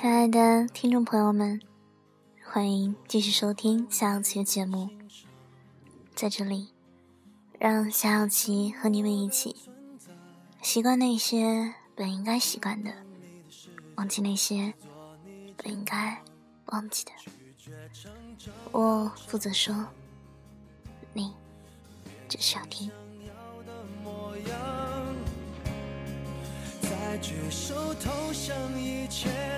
亲爱的听众朋友们，欢迎继续收听夏小琪的节目。在这里，让夏小琪和你们一起习惯那些本应该习惯的，忘记那些本应该忘记的。我负责说，你只需要听。举手投降以前，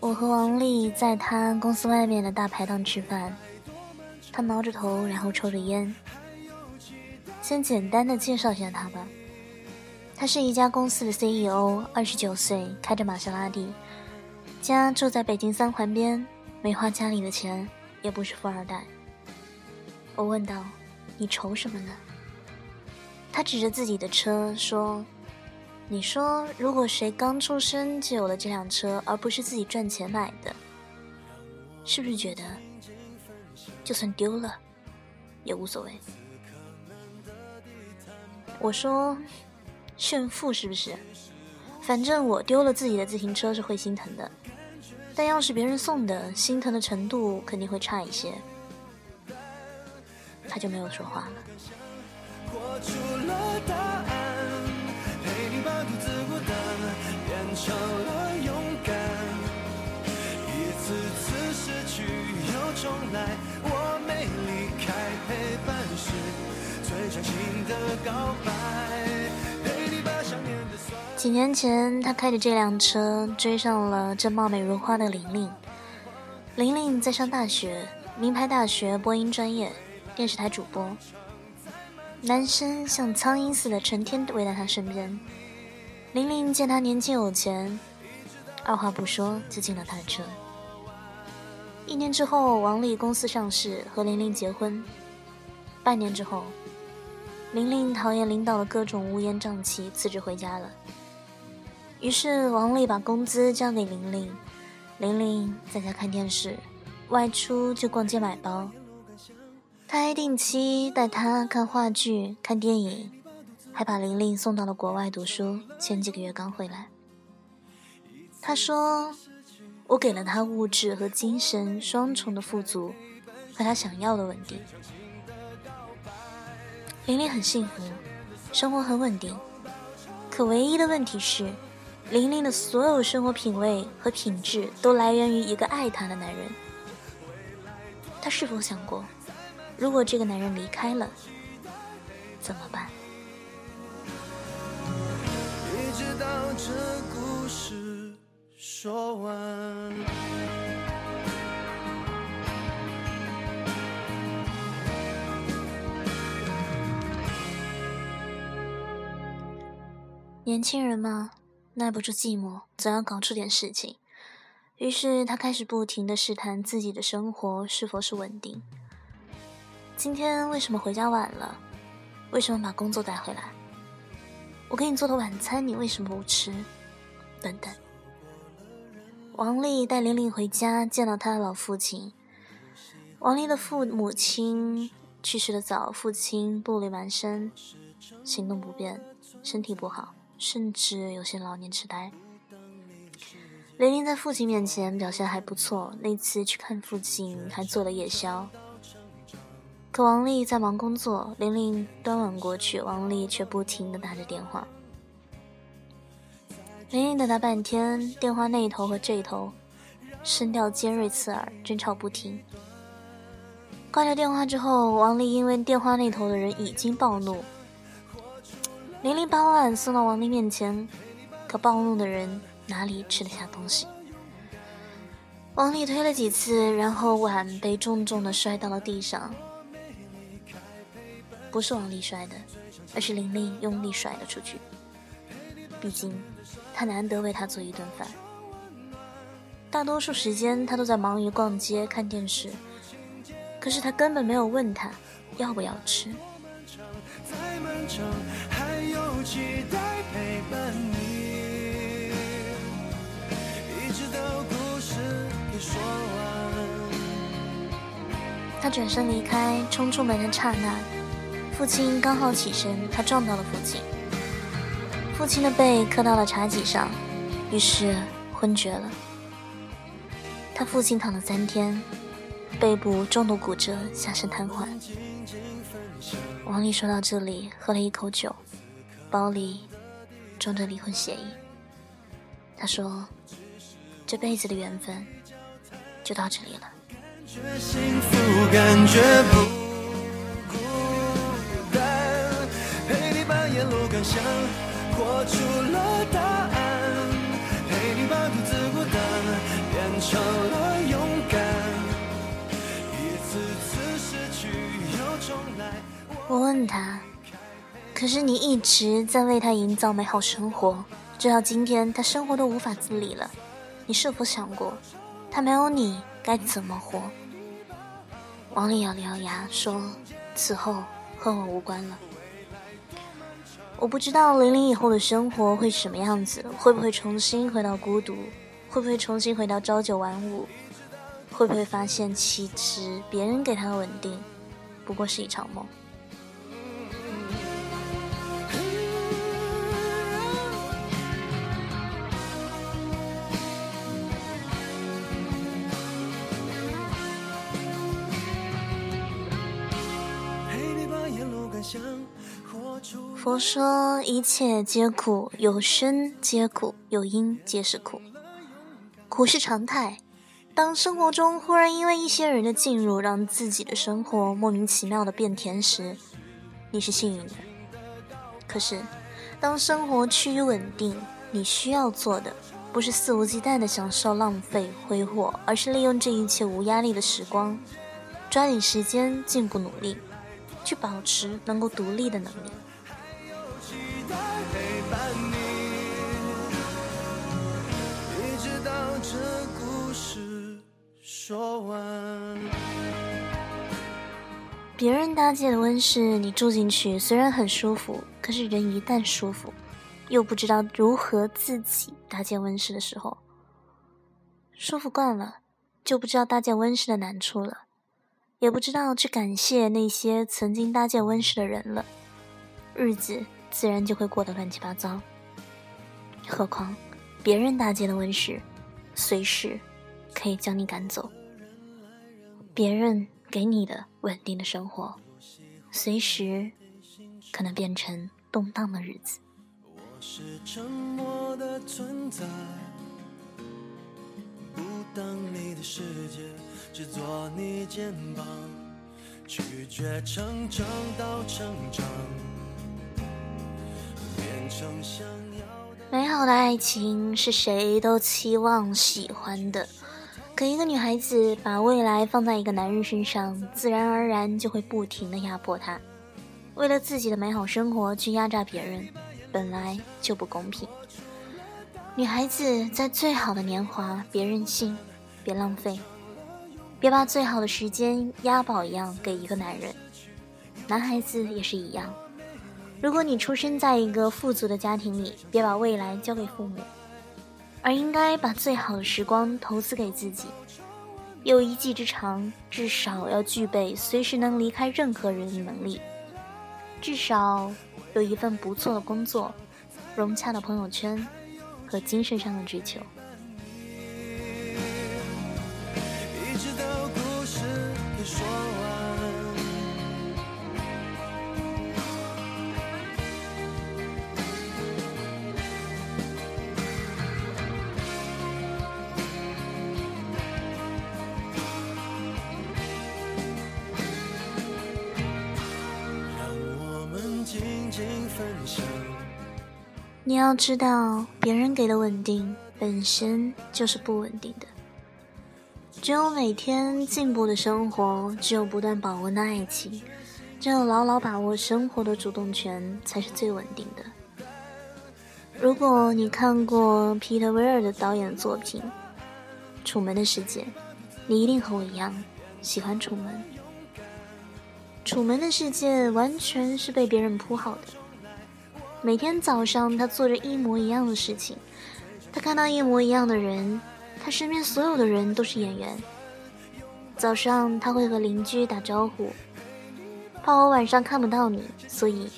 我和王丽在他公司外面的大排档吃饭，他挠着头，然后抽着烟。先简单的介绍一下他吧，他是一家公司的 CEO，二十九岁，开着玛莎拉蒂，家住在北京三环边，没花家里的钱，也不是富二代。我问道：“你愁什么呢？”他指着自己的车说：“你说，如果谁刚出生就有了这辆车，而不是自己赚钱买的，是不是觉得就算丢了也无所谓？”我说：“炫富是不是？反正我丢了自己的自行车是会心疼的，但要是别人送的，心疼的程度肯定会差一些。”他就没有说话了。成了勇敢。一次次失去又重来，我没离开陪伴是最长情的告白。几年前，他开着这辆车追上了正貌美如花的玲玲。玲玲在上大学，名牌大学播音专业，电视台主播。男生像苍蝇似的成天围在她身边。玲玲见他年轻有钱，二话不说就进了他的车。一年之后，王丽公司上市，和玲玲结婚。半年之后，玲玲讨厌领导的各种乌烟瘴气，辞职回家了。于是王丽把工资交给玲玲，玲玲在家看电视，外出就逛街买包。他还定期带她看话剧、看电影，还把玲玲送到了国外读书。前几个月刚回来。他说：“我给了他物质和精神双重的富足，和他想要的稳定。”玲玲很幸福，生活很稳定。可唯一的问题是，玲玲的所有生活品味和品质都来源于一个爱她的男人。她是否想过？如果这个男人离开了，怎么办？这故事说完。年轻人嘛，耐不住寂寞，总要搞出点事情。于是他开始不停的试探自己的生活是否是稳定。今天为什么回家晚了？为什么把工作带回来？我给你做的晚餐你为什么不吃？等等。王丽带玲玲回家见到她的老父亲。王丽的父母亲去世的早，父亲步履蹒跚，行动不便，身体不好，甚至有些老年痴呆。玲玲在父亲面前表现还不错，那次去看父亲还做了夜宵。王丽在忙工作，玲玲端碗过去，王丽却不停地打着电话。玲玲等他半天，电话那头和这头声调尖锐刺耳，争吵不停。挂掉电话之后，王丽因为电话那头的人已经暴怒，玲玲把碗送到王丽面前，可暴怒的人哪里吃得下东西？王丽推了几次，然后碗被重重地摔到了地上。不是王丽摔的，而是玲玲用力甩了出去。毕竟，他难得为他做一顿饭。大多数时间他都在忙于逛街、看电视，可是他根本没有问他要不要吃。他转身离开，冲出门的刹那，父亲刚好起身，他撞到了父亲，父亲的背磕到了茶几上，于是昏厥了。他父亲躺了三天，背部重度骨折，下身瘫痪。王丽说到这里，喝了一口酒，包里装着离婚协议。他说：“这辈子的缘分就到这里了。”我问他：“可是你一直在为他营造美好生活，直到今天他生活都无法自理了，你是否想过，他没有你该怎么活？”王丽咬了咬牙说：“此后和我无关了。我不知道零零以后的生活会是什么样子，会不会重新回到孤独？会不会重新回到朝九晚五？会不会发现其实别人给他的稳定，不过是一场梦？”佛说一切皆苦，有生皆苦，有因皆是苦。苦是常态。当生活中忽然因为一些人的进入，让自己的生活莫名其妙的变甜时，你是幸运的。可是，当生活趋于稳定，你需要做的不是肆无忌惮的享受、浪费、挥霍，而是利用这一切无压力的时光，抓紧时间进步努力，去保持能够独立的能力。说完。别人搭建的温室，你住进去虽然很舒服，可是人一旦舒服，又不知道如何自己搭建温室的时候，舒服惯了，就不知道搭建温室的难处了，也不知道去感谢那些曾经搭建温室的人了，日子自然就会过得乱七八糟。何况别人搭建的温室，随时可以将你赶走。别人给你的稳定的生活，随时可能变成动荡的日子。美好的爱情是谁都期望喜欢的。可一个女孩子把未来放在一个男人身上，自然而然就会不停的压迫他。为了自己的美好生活去压榨别人，本来就不公平。女孩子在最好的年华，别任性，别浪费，别把最好的时间押宝一样给一个男人。男孩子也是一样，如果你出生在一个富足的家庭里，别把未来交给父母。而应该把最好的时光投资给自己，有一技之长，至少要具备随时能离开任何人的能力，至少有一份不错的工作，融洽的朋友圈和精神上的追求。你要知道，别人给的稳定本身就是不稳定的。只有每天进步的生活，只有不断保温的爱情，只有牢牢把握生活的主动权，才是最稳定的。如果你看过皮特·威尔的导演作品《楚门的世界》，你一定和我一样喜欢楚门。楚门的世界完全是被别人铺好的。每天早上，他做着一模一样的事情，他看到一模一样的人，他身边所有的人都是演员。早上他会和邻居打招呼，怕我晚上看不到你，所以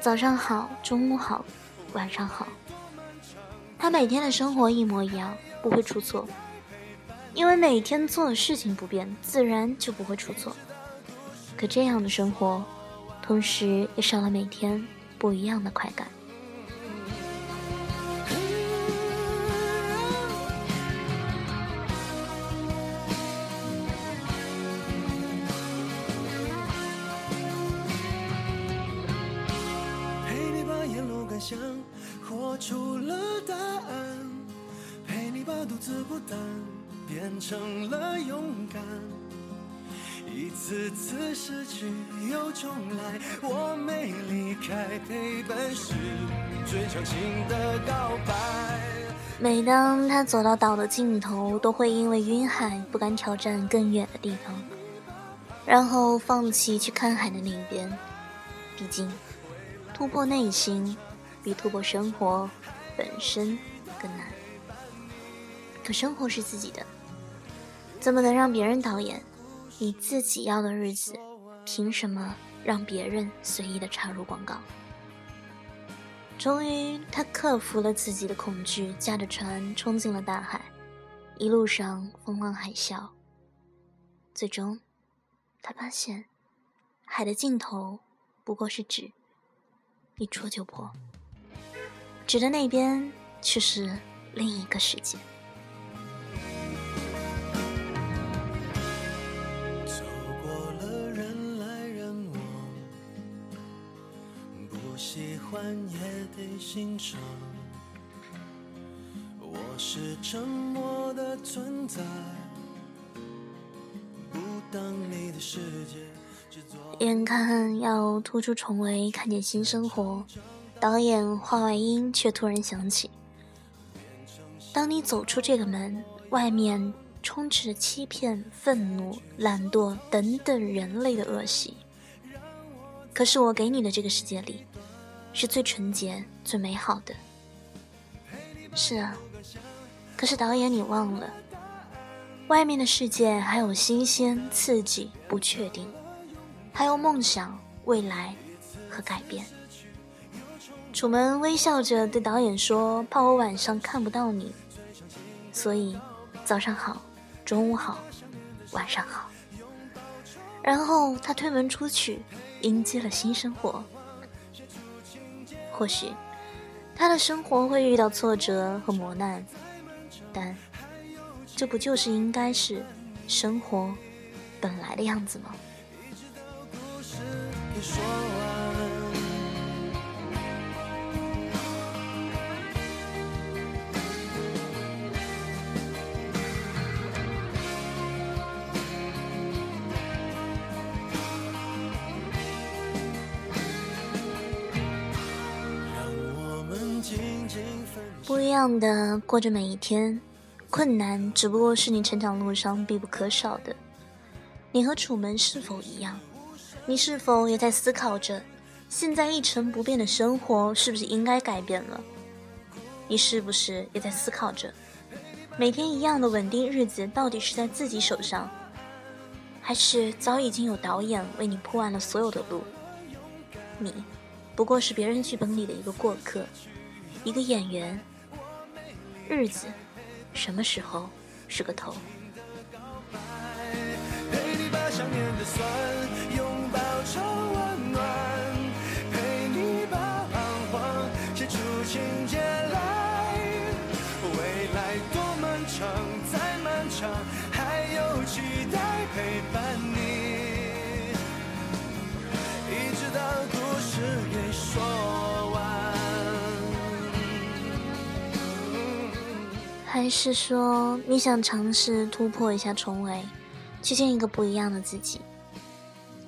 早上好，中午好，晚上好。他每天的生活一模一样，不会出错，因为每天做的事情不变，自然就不会出错。可这样的生活，同时也少了每天不一样的快感。活出了答案，陪你把独自孤单变成了。次次失去又重来，我没离开，陪伴是最长情的告白。每当他走到岛的尽头，都会因为晕海不敢挑战更远的地方，然后放弃去看海的那一边。毕竟，突破内心。比突破生活本身更难。可生活是自己的，怎么能让别人导演？你自己要的日子，凭什么让别人随意的插入广告？终于，他克服了自己的恐惧，驾着船冲进了大海。一路上风浪海啸，最终，他发现，海的尽头不过是纸，一戳就破。指的那边却是另一个世界。也得欣赏。我是沉默的存在，不当你的世界。眼看要突出重围，看见新生活。导演话外音却突然响起：“当你走出这个门，外面充斥着欺骗、愤怒、懒惰等等人类的恶习。可是我给你的这个世界里，是最纯洁、最美好的。是啊，可是导演，你忘了，外面的世界还有新鲜、刺激、不确定，还有梦想、未来和改变。”楚门微笑着对导演说：“怕我晚上看不到你，所以早上好，中午好，晚上好。”然后他推门出去，迎接了新生活。或许他的生活会遇到挫折和磨难，但这不就是应该是生活本来的样子吗？不一样的过着每一天，困难只不过是你成长路上必不可少的。你和楚门是否一样？你是否也在思考着，现在一成不变的生活是不是应该改变了？你是不是也在思考着，每天一样的稳定日子到底是在自己手上，还是早已经有导演为你铺完了所有的路？你，不过是别人剧本里的一个过客。一个演员，日子什么时候是个头？还是说你想尝试突破一下重围，去见一个不一样的自己？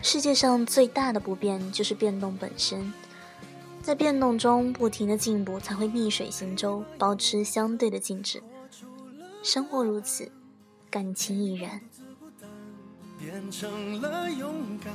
世界上最大的不变就是变动本身。在变动中不停的进步，才会逆水行舟，保持相对的静止。生活如此，感情亦然。变成了勇敢，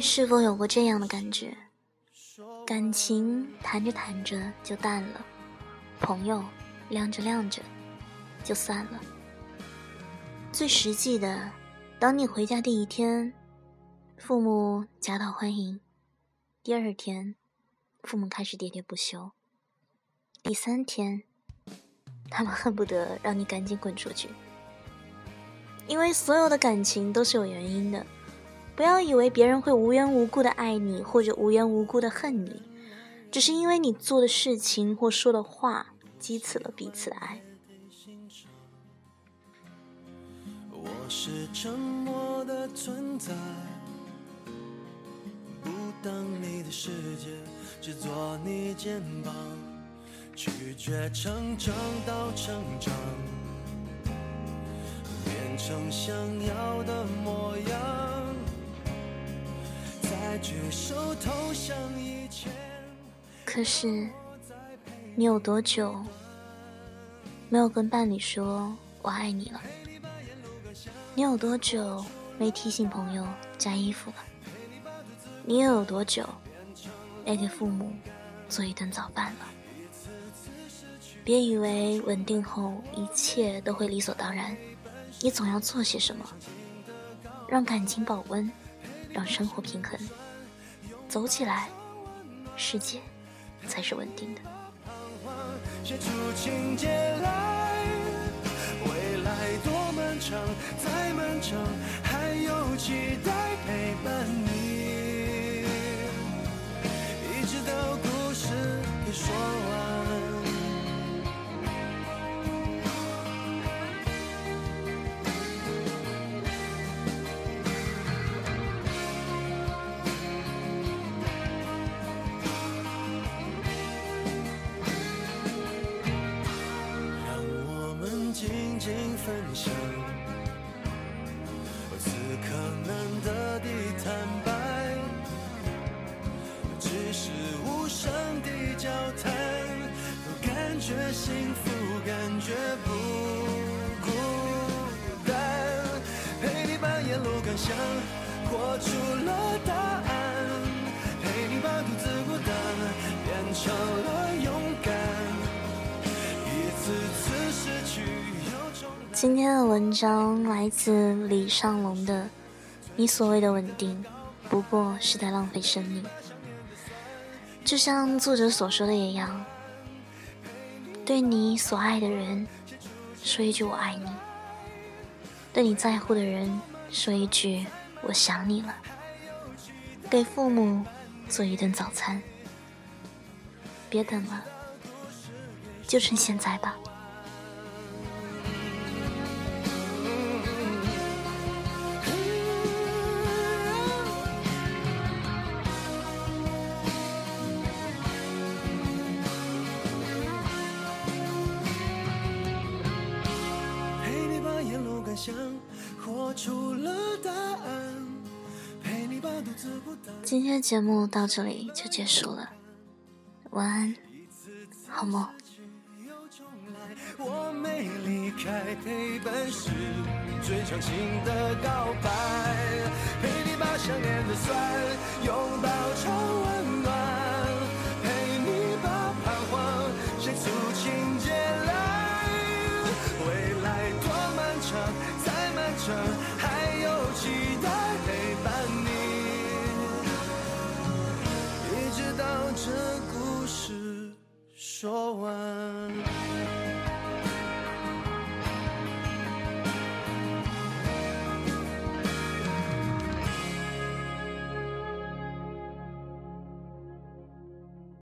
是否有过这样的感觉？感情谈着谈着就淡了，朋友晾着晾着就散了。最实际的，当你回家第一天，父母夹道欢迎；第二天，父母开始喋喋不休；第三天，他们恨不得让你赶紧滚出去。因为所有的感情都是有原因的。不要以为别人会无缘无故的爱你，或者无缘无故的恨你，只是因为你做的事情或说的话激起了彼此的爱。我是沉默的存在，不当你的世界，只做你肩膀，拒绝成长到成长，变成想要的模样。可是，你有多久没有跟伴侣说我爱你了？你有多久没提醒朋友加衣服了？你又有多久没给父母做一顿早饭了？别以为稳定后一切都会理所当然，你总要做些什么，让感情保温，让生活平衡。走起来，世界才是稳定的。写出情节来，未来多漫长，再漫长，还有期待陪伴你，一直到故事给说完幸福，感觉不孤单，陪你把沿路感想活出了答案，陪你把独自孤单变成了勇敢。一次次失去又重来今天的文章来自李尚龙的《你所谓的稳定，不过是在浪费生命》。就像作者所说的一样，对你所爱的人说一句“我爱你”，对你在乎的人说一句“我想你了”，给父母做一顿早餐，别等了，就趁现在吧。的节目到这里就结束了，晚安，好梦。我没离开，陪伴是最长情的告白，陪你把想念的酸拥抱成温暖，说完。